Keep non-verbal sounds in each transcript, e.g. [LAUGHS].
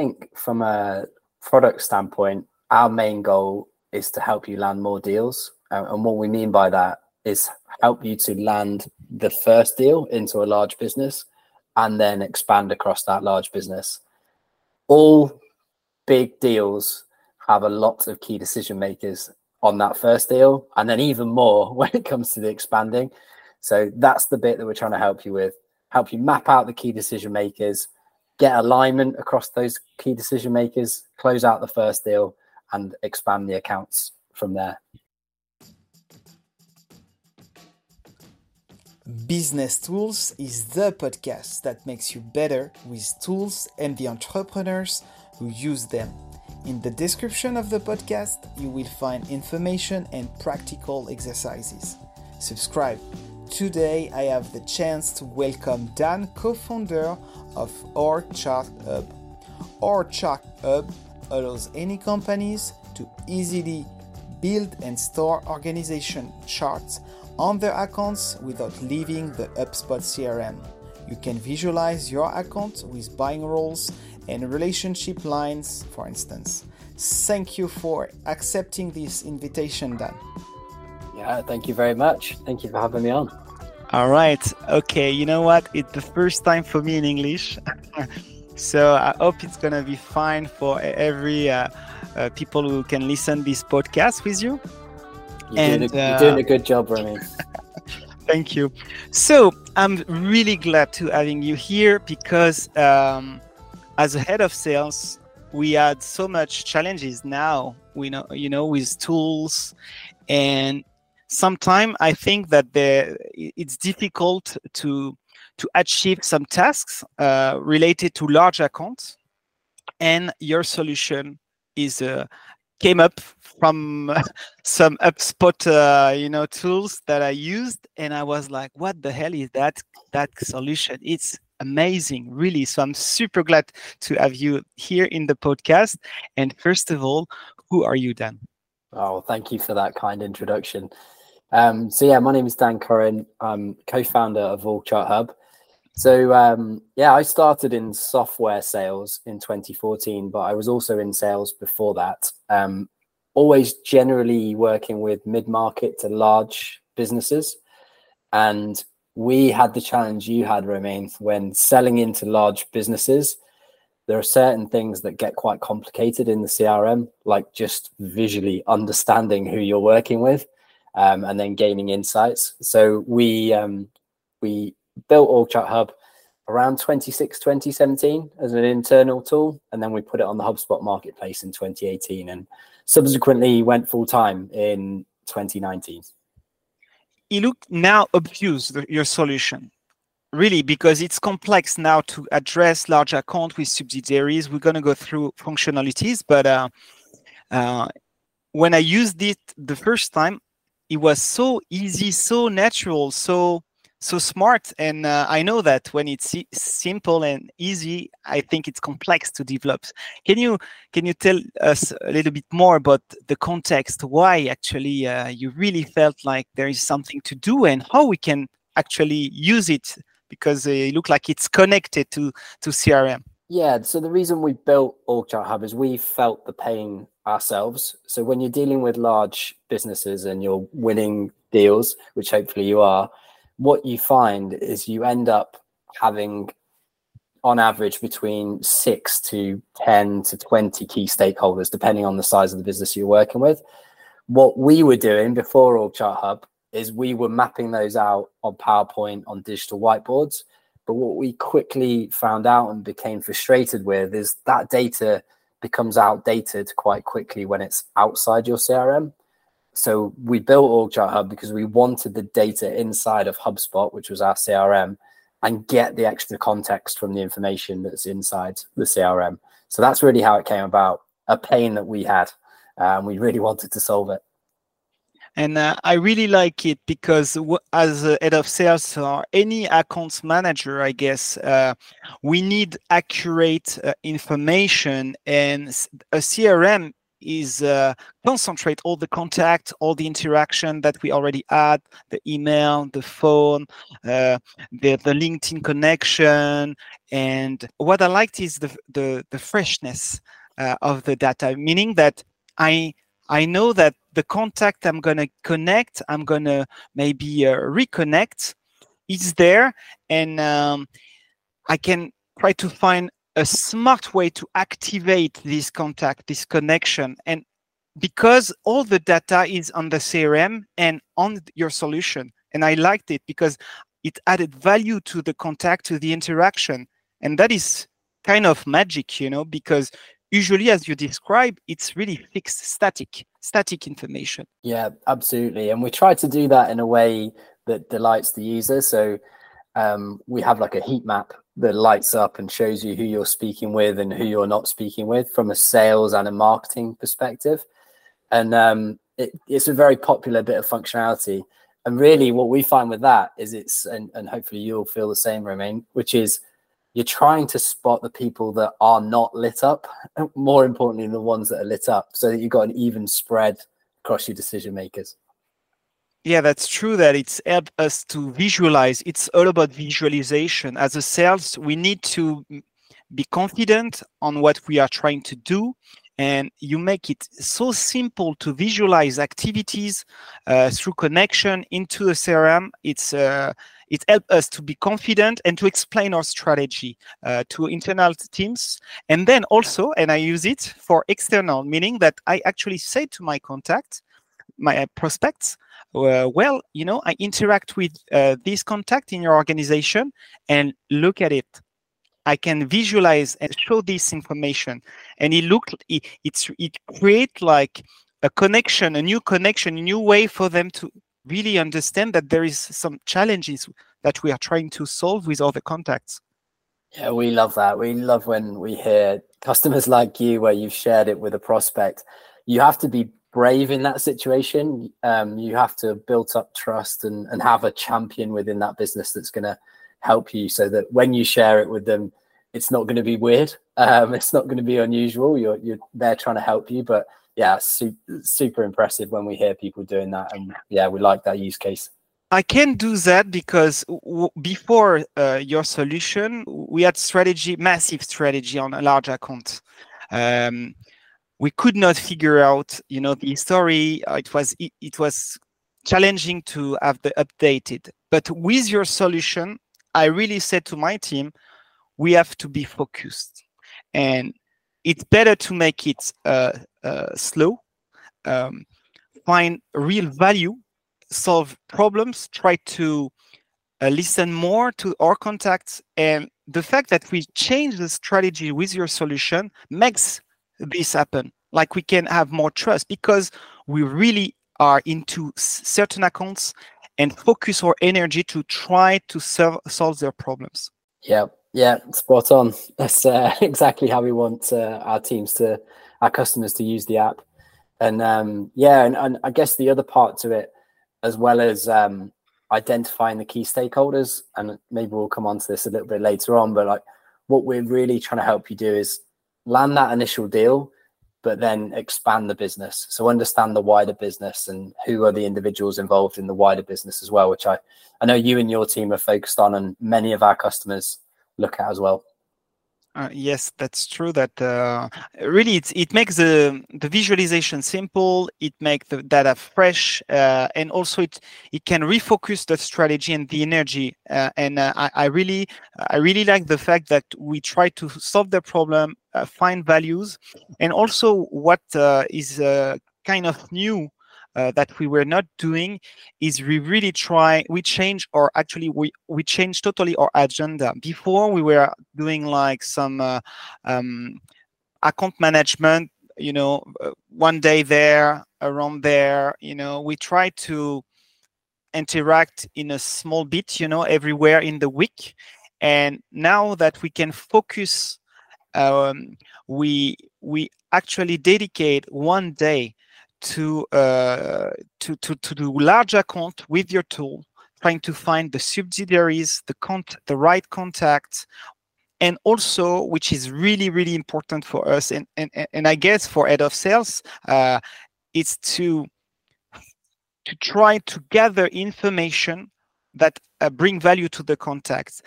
think from a product standpoint, our main goal is to help you land more deals. And what we mean by that is help you to land the first deal into a large business and then expand across that large business. All big deals have a lot of key decision makers on that first deal, and then even more [LAUGHS] when it comes to the expanding. So that's the bit that we're trying to help you with help you map out the key decision makers, get alignment across those key decision makers, close out the first deal, and expand the accounts from there. Business Tools is the podcast that makes you better with tools and the entrepreneurs who use them. In the description of the podcast, you will find information and practical exercises. Subscribe. Today, I have the chance to welcome Dan, co founder of Our Chart Hub. Orgchart Hub allows any companies to easily build and store organization charts on their accounts without leaving the HubSpot CRM. You can visualize your account with buying roles and relationship lines, for instance. Thank you for accepting this invitation, Dan. Yeah, thank you very much. Thank you for having me on. All right. Okay. You know what? It's the first time for me in English. [LAUGHS] so I hope it's going to be fine for every uh, uh, people who can listen this podcast with you. You're, and, doing, a, you're doing a uh, good job, Remy. [LAUGHS] [LAUGHS] Thank you. So I'm really glad to having you here because um, as a head of sales, we had so much challenges now. We know, you know, with tools, and sometimes I think that the, it's difficult to to achieve some tasks uh, related to large accounts, and your solution is uh, came up from [LAUGHS] some HubSpot, uh, you know, tools that I used, and I was like, "What the hell is that? That solution? It's amazing, really. So I'm super glad to have you here in the podcast. And first of all, who are you, Dan? Oh, thank you for that kind introduction. Um, so yeah, my name is Dan Curran. I'm co-founder of Orgchart Hub. So um, yeah, I started in software sales in 2014, but I was also in sales before that. Um, always generally working with mid-market to large businesses, and we had the challenge you had, Romain, when selling into large businesses. There are certain things that get quite complicated in the CRM, like just visually understanding who you're working with, um, and then gaining insights. So we um, we built Orgchart Hub around 26, 2017 as an internal tool, and then we put it on the HubSpot marketplace in 2018, and subsequently went full time in 2019 it now obvious your solution really because it's complex now to address large account with subsidiaries we're going to go through functionalities but uh, uh, when i used it the first time it was so easy so natural so so smart. And uh, i know that when it's simple and easy i think it's complex to develop. Can you can you tell us a little bit more about the context? Why actually uh, you really felt like there is something to do and how we can actually use it? Because it looks like it's connected to to crm yeah so the reason we built orgchart hub is we felt the pain ourselves so when you're dealing with large businesses and you're winning deals which hopefully you are what you find is you end up having on average between six to 10 to 20 key stakeholders, depending on the size of the business you're working with. What we were doing before Orgchart Hub is we were mapping those out on PowerPoint on digital whiteboards. But what we quickly found out and became frustrated with is that data becomes outdated quite quickly when it's outside your CRM. So we built Orgchart Hub because we wanted the data inside of HubSpot, which was our CRM, and get the extra context from the information that's inside the CRM. So that's really how it came about. A pain that we had, and we really [LAUGHS] wanted to solve it. And uh, I really like it because as a head of sales or any accounts manager, I guess, uh, we need accurate uh, information and a CRM is uh, concentrate all the contact, all the interaction that we already had, the email, the phone, uh, the, the LinkedIn connection. And what I liked is the, the, the freshness uh, of the data, meaning that I, I know that the contact I'm going to connect, I'm going to maybe uh, reconnect is there. And um, I can try to find a smart way to activate this contact, this connection. And because all the data is on the CRM and on your solution. And I liked it because it added value to the contact, to the interaction. And that is kind of magic, you know, because usually as you describe, it's really fixed, static, static information. Yeah, absolutely. And we try to do that in a way that delights the user. So um, we have like a heat map that lights up and shows you who you're speaking with and who you're not speaking with from a sales and a marketing perspective. And um, it, it's a very popular bit of functionality. And really, what we find with that is it's, and, and hopefully you'll feel the same, Romain, which is you're trying to spot the people that are not lit up, more importantly, the ones that are lit up, so that you've got an even spread across your decision makers. Yeah, that's true that it's helped us to visualize. It's all about visualization. As a sales, we need to be confident on what we are trying to do. And you make it so simple to visualize activities uh, through connection into the CRM. It's uh, it helps us to be confident and to explain our strategy uh, to internal teams. And then also, and I use it for external, meaning that I actually say to my contact, my prospects, uh, well, you know, I interact with uh, this contact in your organization and look at it. I can visualize and show this information, and it looked it it's it create like a connection, a new connection, a new way for them to really understand that there is some challenges that we are trying to solve with other contacts. Yeah, we love that. We love when we hear customers like you where you've shared it with a prospect. You have to be brave in that situation. Um, you have to build up trust and, and have a champion within that business that's going to help you so that when you share it with them, it's not going to be weird. Um, it's not going to be unusual. You're, you're there trying to help you. But yeah, super, super impressive when we hear people doing that. And yeah, we like that use case. I can do that because w- before uh, your solution, we had strategy, massive strategy on a large account. Um, we could not figure out you know the story uh, it was it, it was challenging to have the updated but with your solution i really said to my team we have to be focused and it's better to make it uh, uh, slow um, find real value solve problems try to uh, listen more to our contacts and the fact that we change the strategy with your solution makes this happen. Like we can have more trust because we really are into certain accounts and focus our energy to try to serve, solve their problems. Yeah yeah spot on that's uh, [LAUGHS] exactly how we want uh, our teams to our customers to use the app and um, yeah and, and i guess the other part to it as well as um, identifying the key stakeholders and maybe we'll come on to this a little bit later on but like what we're really trying to help you do is land that initial deal but then expand the business. So understand the wider business and who are the individuals involved in the wider business as well, which I, I know you and your team are focused on and many of our customers look at as well. Uh, yes, that's true. That uh, really it, it makes the the visualization simple. It makes the data fresh, uh, and also it it can refocus the strategy and the energy. Uh, and uh, I, I really I really like the fact that we try to solve the problem, uh, find values, and also what is kind of new uh, that we were not doing is we really try we change or actually we we change totally our agenda. Before we were doing like some uh, um, account management you know uh, one day there around there you know we try to interact in a small bit you know everywhere in the week. And now that we can focus um, we we actually dedicate one day to uh, to to to do large account with your tool, trying to find the subsidiaries, the con- the right contacts, and also which is really really important for us and and, and i guess for head of sales uh, it's to to try to gather information that uh, bring value to the contacts.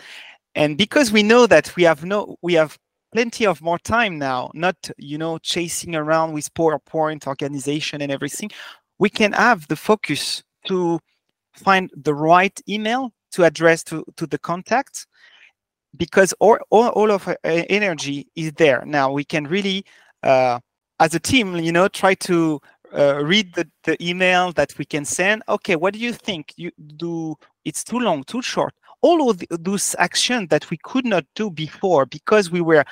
And because we know that we have no we have plenty of more time now not you know chasing around with powerpoint organization and everything. We can have the focus to find the right email to address to, to the contact because all, all, all of our energy is there. Now we can really uh, as a team you know try to uh, read the, the email that we can send. Okay what do you think? You do it's too long too short all of the, those actions that we could not do before because we were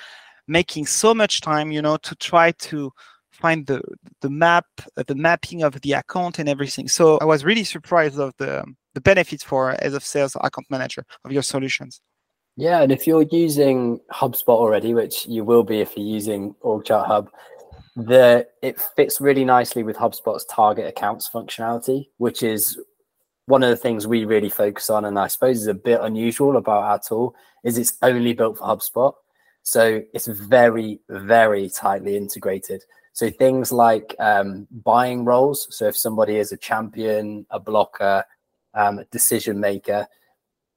making so much time you know to try to find the the map uh, the mapping of the account and everything. So i was really surprised of the the benefits for as of sales account manager of your solutions. Yeah and if you're using hubspot already which you will be if you're using orgchart hub the it fits really nicely with HubSpot's target accounts functionality, which is one of the things we really focus on, and I suppose is a bit unusual about our tool, is it's only built for HubSpot. So it's very, very tightly integrated. So things like um, buying roles. So if somebody is a champion, a blocker, um, a decision maker,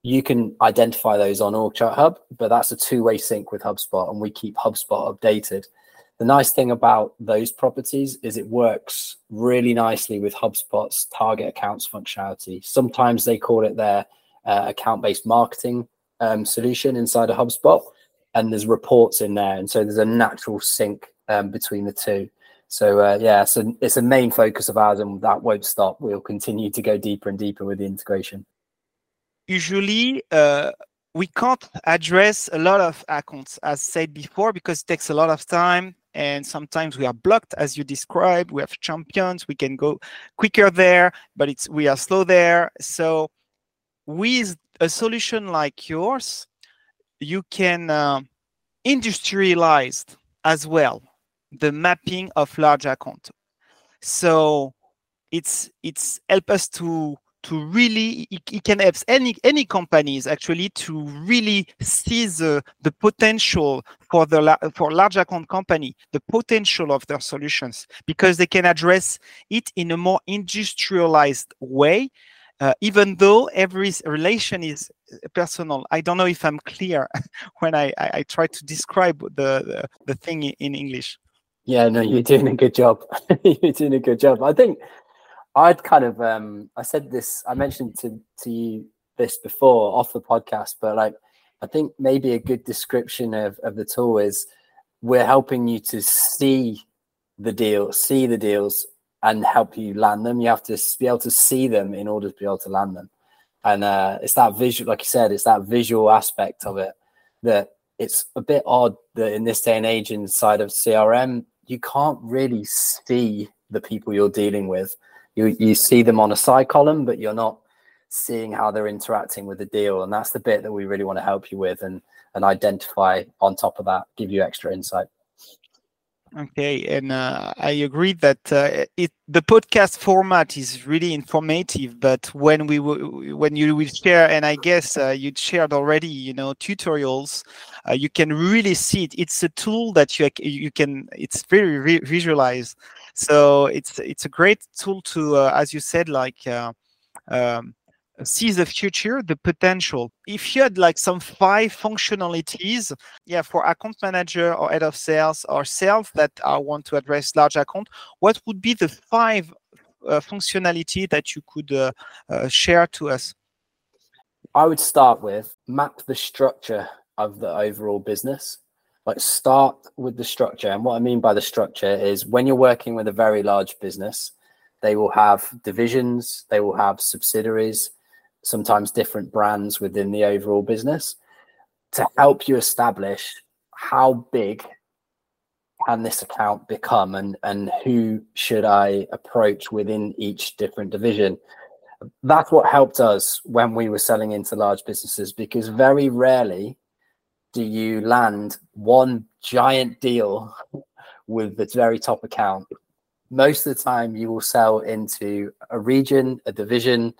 you can identify those on Orgchart Hub, but that's a two-way sync with HubSpot, and we keep HubSpot updated. The nice thing about those properties is it works really nicely with HubSpot's target accounts functionality. Sometimes they call it their uh, account-based marketing um, solution inside of HubSpot, and there's reports in there, and so there's a natural sync um, between the two. So uh, yeah, so it's a main focus of ours, and that won't stop. We'll continue to go deeper and deeper with the integration. Usually, uh, we can't address a lot of accounts, as said before, because it takes a lot of time and sometimes we are blocked as you described. We have champions we can go quicker there but it's we are slow there. So with a solution like yours you can uh, industrialize as well the mapping of large account. So it's it's help us to to really it, can help any any companies actually to really see the the potential for the for large account company the potential of their solutions because they can address it in a more industrialized way. Uh, even though every relation is personal i don't know if i'm clear [LAUGHS] when i i, I try to describe the, the the thing in english. Yeah no you're doing a good job. [LAUGHS] You're doing a good job. I think I'd kind of um I said this I mentioned to to you this before off the podcast, but like I think maybe a good description of, of the tool is we're helping you to see the deal, see the deals and help you land them. You have to be able to see them in order to be able to land them. And uh, it's that visual, like you said, it's that visual aspect of it that it's a bit odd that in this day and age inside of CRM, you can't really see the people you're dealing with you you see them on a side column, but you're not seeing how they're interacting with the deal, and that's the bit that we really want to help you with and and identify on top of that, give you extra insight. Okay, and uh, I agree that uh, it the podcast format is really informative. But when we w- when you will share, and I guess uh, you shared already, you know, tutorials, uh, you can really see it. It's a tool that you you can. It's very re- visualized. So it's it's a great tool to, uh, as you said, like uh, um, see the future, the potential. If you had like some five functionalities, yeah, for account manager or head of sales or sales that I want to address large account, what would be the five uh, functionality that you could uh, uh, share to us? I would start with map the structure of the overall business like start with the structure and what i mean by the structure is when you're working with a very large business they will have divisions they will have subsidiaries sometimes different brands within the overall business to help you establish how big can this account become and and who should i approach within each different division that's what helped us when we were selling into large businesses because very rarely do you land one giant deal with the very top account? Most of the time, you will sell into a region, a division,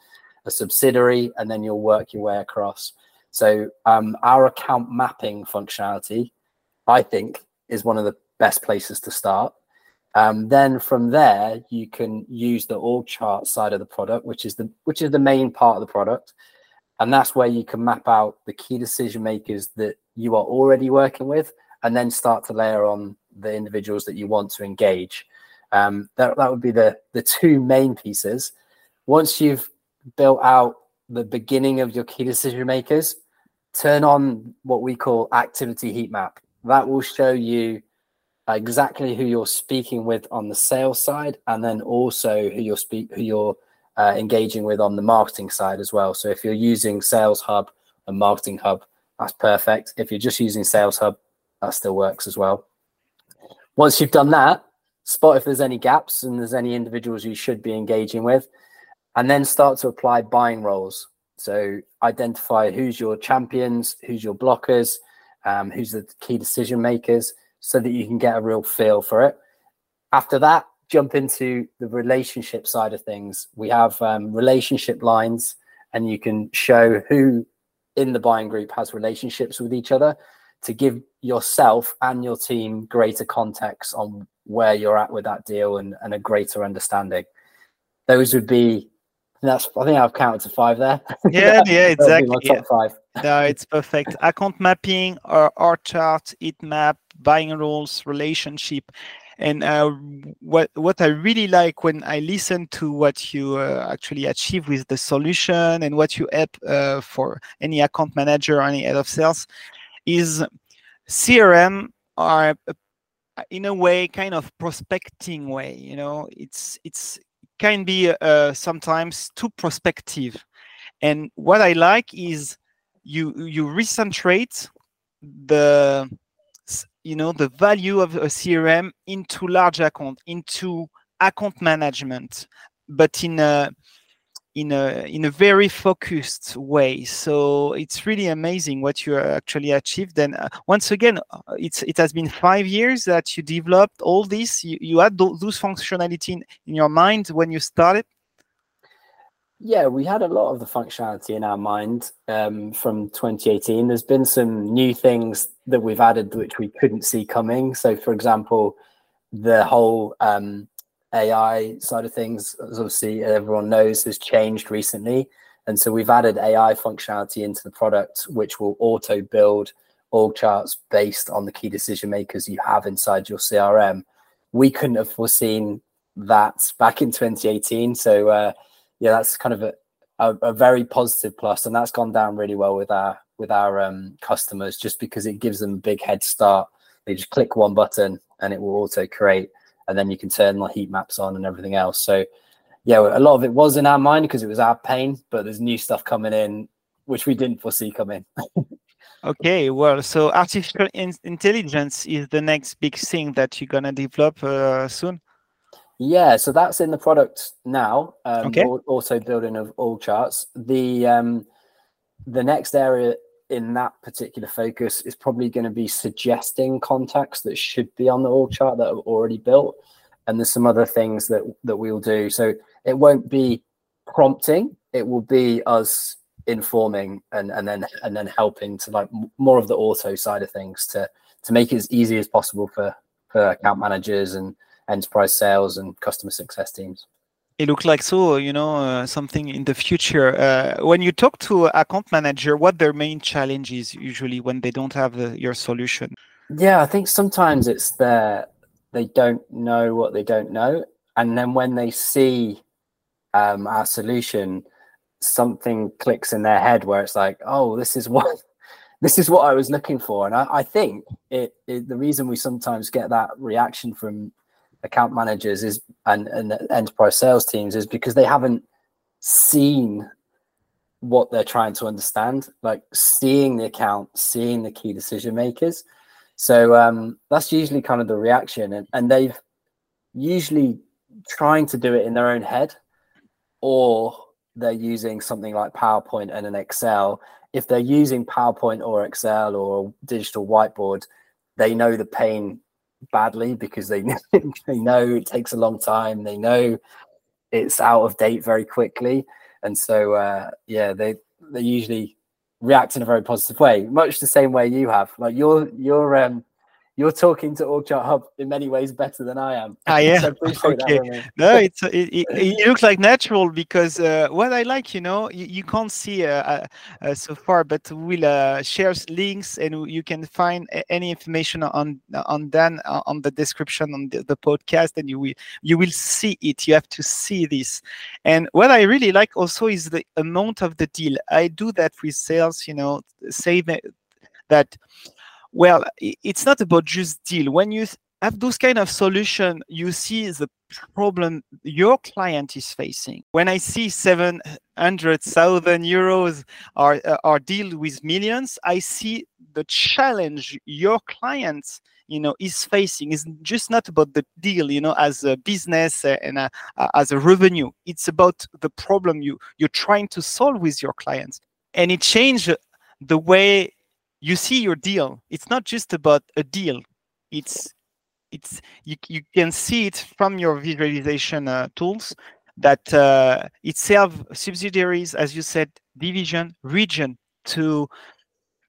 a subsidiary, and then you'll work your way across. So um, our account mapping functionality, I think, is one of the best places to start. Um, then from there, you can use the org chart side of the product, which is the which is the main part of the product, and that's where you can map out the key decision makers that you are already working with, and then start to layer on the individuals that you want to engage. Um, that that would be the the two main pieces. Once you've built out the beginning of your key decision makers, turn on what we call activity heat map. That will show you exactly who you're speaking with on the sales side, and then also who you're speak who you're uh, engaging with on the marketing side as well. So if you're using Sales Hub and Marketing Hub, that's perfect. If you're just using Sales Hub, that still works as well. Once you've done that, spot if there's any gaps and there's any individuals you should be engaging with, and then start to apply buying roles. So identify who's your champions, who's your blockers, um, who's the key decision makers, so that you can get a real feel for it. After that, jump into the relationship side of things. We have um, relationship lines, and you can show who in the buying group has relationships with each other to give yourself and your team greater context on where you're at with that deal and, and a greater understanding. Those would be that's I think I've counted to five there. [LAUGHS] Yeah, yeah, exactly. top yeah. five. no, it's perfect. [LAUGHS] Account mapping, org chart, heat map, buying roles, relationship. And uh, what what I really like when I listen to what you uh, actually achieve with the solution and what you help uh, for any account manager or any head of sales is CRM are in a way kind of prospecting way. You know, it's it's can be uh, sometimes too prospective. And what I like is you you recentrate the you know the value of a crm into large account into account management but in a in a in a very focused way so it's really amazing what you actually achieved and uh, once again uh, it's it has been five years that you developed all this you, you had those functionality in, in your mind when you started yeah, we had a lot of the functionality in our mind um, from 2018. There's been some new things that we've added which we couldn't see coming. So, for example, the whole um, AI side of things, as obviously everyone knows, has changed recently. And so we've added AI functionality into the product, which will auto build org charts based on the key decision makers you have inside your CRM. We couldn't have foreseen that back in 2018. So, uh, yeah, that's kind of a, a, a, very positive plus, and that's gone down really well with our with our um, customers, just because it gives them a big head start. They just click one button and it will auto create, and then you can turn the heat maps on and everything else. So, yeah, a lot of it was in our mind because it was our pain, but there's new stuff coming in which we didn't foresee coming. [LAUGHS] okay, well, so artificial in- intelligence is the next big thing that you're gonna develop uh, soon. Yeah, so that's in the product now. Um, okay. Also building of all charts. The um, the next area in that particular focus is probably going to be suggesting contacts that should be on the org chart that are already built, and there's some other things that that we'll do. So it won't be prompting; it will be us informing and and then and then helping to like more of the auto side of things to to make it as easy as possible for for account managers and enterprise sales and customer success teams it looks like so you know uh, something in the future. Uh, when you talk to account manager what their main challenge is usually when they don't have the, your solution? Yeah i think sometimes it's their they don't know what they don't know. And then when they see um, our solution something clicks in their head where it's like oh this is what [LAUGHS] this is what i was looking for. And i, I think it, it the reason we sometimes get that reaction from account managers is and, and enterprise sales teams is because they haven't seen what they're trying to understand, like seeing the account, seeing the key decision makers. So um, that's usually kind of the reaction, and, and they've usually trying to do it in their own head, or they're using something like PowerPoint and an Excel. If they're using PowerPoint or Excel or digital whiteboard, they know the pain badly because they [LAUGHS] they know it takes a long time. They know it's out of date very quickly, and so uh, yeah, they they usually react in a very positive way, much the same way you have. Like you're you're um you're talking to OrgChart Hub in many ways better than I am. Ah, yeah. [LAUGHS] so okay. no, it's it, it, it, looks like natural because uh, what I like, you know, you, you can't see uh, uh, uh so far, but we'll uh, share links and you can find any information on on then uh, on the description on the, the podcast, and you will you will see it. You have to see this. And what I really like also is the amount of the deal. I do that with sales, you know, say that that well it's not about just deal. When you have those kind of solution you see the problem your client is facing. When i see 700,000 euros or, uh, or deal with millions i see the challenge your client you know is facing. Is just not about the deal you know as a business uh, and a, as a revenue. It's about the problem you you're trying to solve with your clients. And it changed the way you see your deal. It's not just about a deal. It's it's you, you can see it from your visualization uh, tools that uh, it serves subsidiaries as you said division region to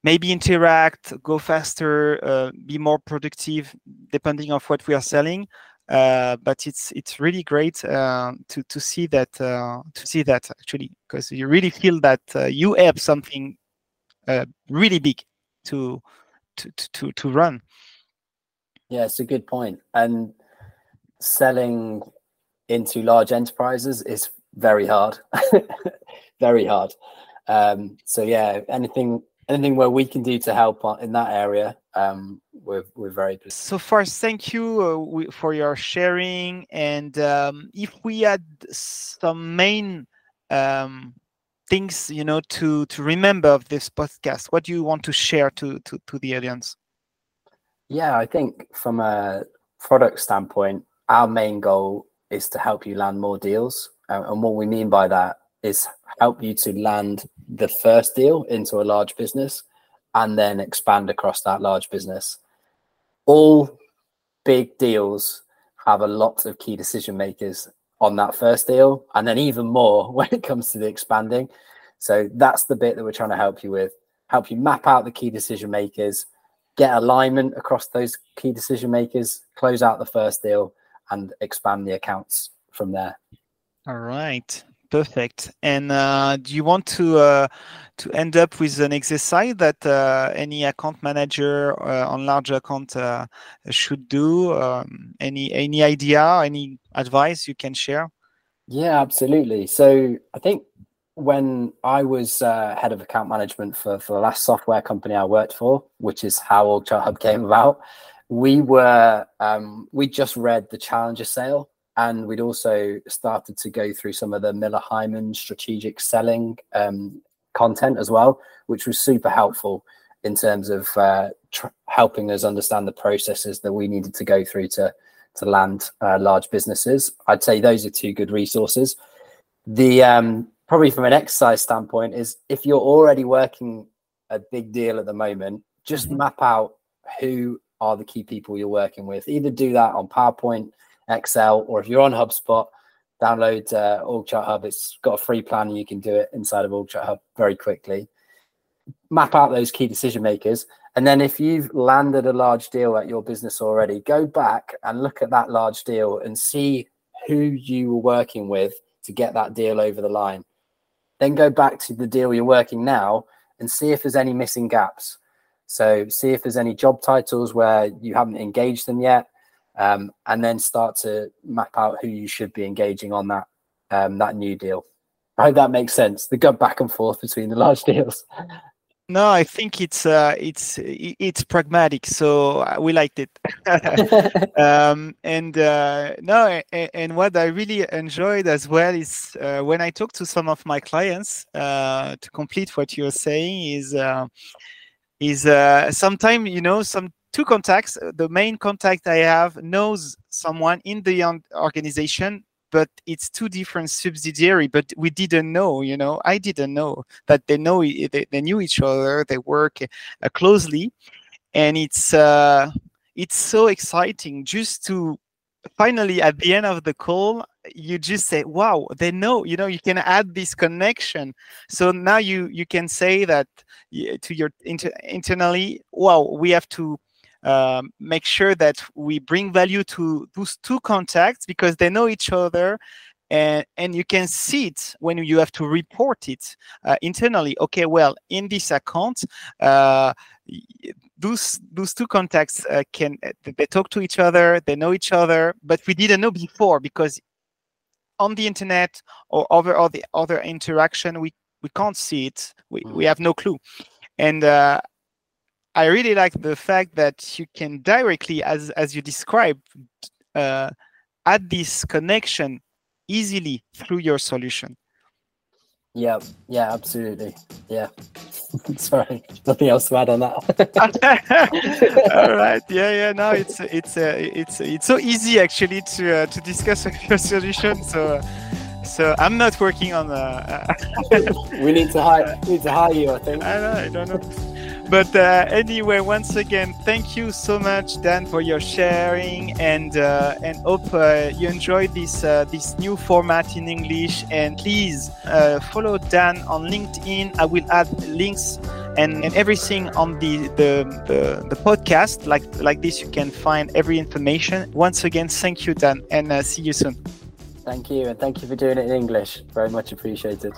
maybe interact go faster uh, be more productive depending on what we are selling. Uh, but it's it's really great uh, to to see that uh, to see that actually because you really feel that uh, you have something uh, really big to to to to run. Yeah, it's a good point. And selling into large enterprises is very hard, [LAUGHS] very hard. Um, so yeah, anything anything where we can do to help in that area, um, we're we're very pleased. So far, thank you uh, we, for your sharing. And um, if we had some main um, things you know to to remember of this podcast? What do you want to share to to, to the audience? Yeah i think from a product standpoint our main goal is to help you land more deals. And what we mean by that is help you to land the first deal into a large business and then expand across that large business. All big deals have a lot of key decision makers on that first deal, and then even more [LAUGHS] when it comes to the expanding. So that's the bit that we're trying to help you with, help you map out the key decision makers, get alignment across those key decision makers, close out the first deal, and expand the accounts from there. All right. Perfect. And uh, do you want to uh, to end up with an exercise that uh, any account manager uh, on large account uh, should do? Um, any any idea, any advice you can share? Yeah, absolutely. So I think when I was uh, head of account management for for the last software company I worked for, which is how Orgchart Hub came about, we were um, we just read the Challenger sale and we'd also started to go through some of the Miller Heiman strategic selling um, content as well, which was super helpful in terms of uh, tr- helping us understand the processes that we needed to go through to to land uh, large businesses. I'd say those are two good resources. The um, probably from an exercise standpoint is if you're already working a big deal at the moment, just mm-hmm. map out who are the key people you're working with. Either do that on PowerPoint Excel, or if you're on HubSpot, download uh, Orgchart Hub. It's got a free plan and you can do it inside of Orgchart Hub very quickly. Map out those key decision makers. And then if you've landed a large deal at your business already, go back and look at that large deal and see who you were working with to get that deal over the line. Then go back to the deal you're working now and see if there's any missing gaps. So see if there's any job titles where you haven't engaged them yet um, and then start to map out who you should be engaging on that um, that new deal. I hope that makes sense. The go back and forth between the large [LAUGHS] deals. No, I think it's uh, it's it's pragmatic, so uh, we liked it. [LAUGHS] [LAUGHS] um, and uh, no, and, and, what I really enjoyed as well is uh, when I talk to some of my clients uh, to complete what you're saying is uh, is uh, sometimes you know some two contacts. The main contact I have knows someone in the organization, but it's two different subsidiary. But we didn't know, you know, I didn't know that they know they, they knew each other. They work uh, closely, and it's uh, it's so exciting just to finally at the end of the call you just say wow they know you know you can add this connection so now you you can say that to your inter, internally wow we have to um, make sure that we bring value to those two contacts because they know each other and and you can see it when you have to report it uh, internally. Okay well in this account uh, those those two contacts uh, can they talk to each other they know each other but we didn't know before because on the internet or over all the other interaction we we can't see it. We, mm. we have no clue. And uh, i really like the fact that you can directly as as you described uh, add this connection easily through your solution. Yeah, yeah, absolutely. Yeah. [LAUGHS] Sorry, nothing else to add on that. [LAUGHS] All [LAUGHS] right. Yeah, yeah. No, it's it's uh, it's it's so easy actually to uh, to discuss your solution. So so I'm not working on. Uh, we need to hire. We need to hire you. I think. I, know, I don't know. But uh, anyway, once again, thank you so much, Dan, for your sharing, and uh, and hope uh, you enjoyed this uh, this new format in English. And please uh, follow Dan on LinkedIn. I will add links and, and everything on the, the the, the podcast. Like like this, you can find every information. Once again, thank you, Dan, and uh, see you soon. Thank you, and thank you for doing it in English. Very much appreciated.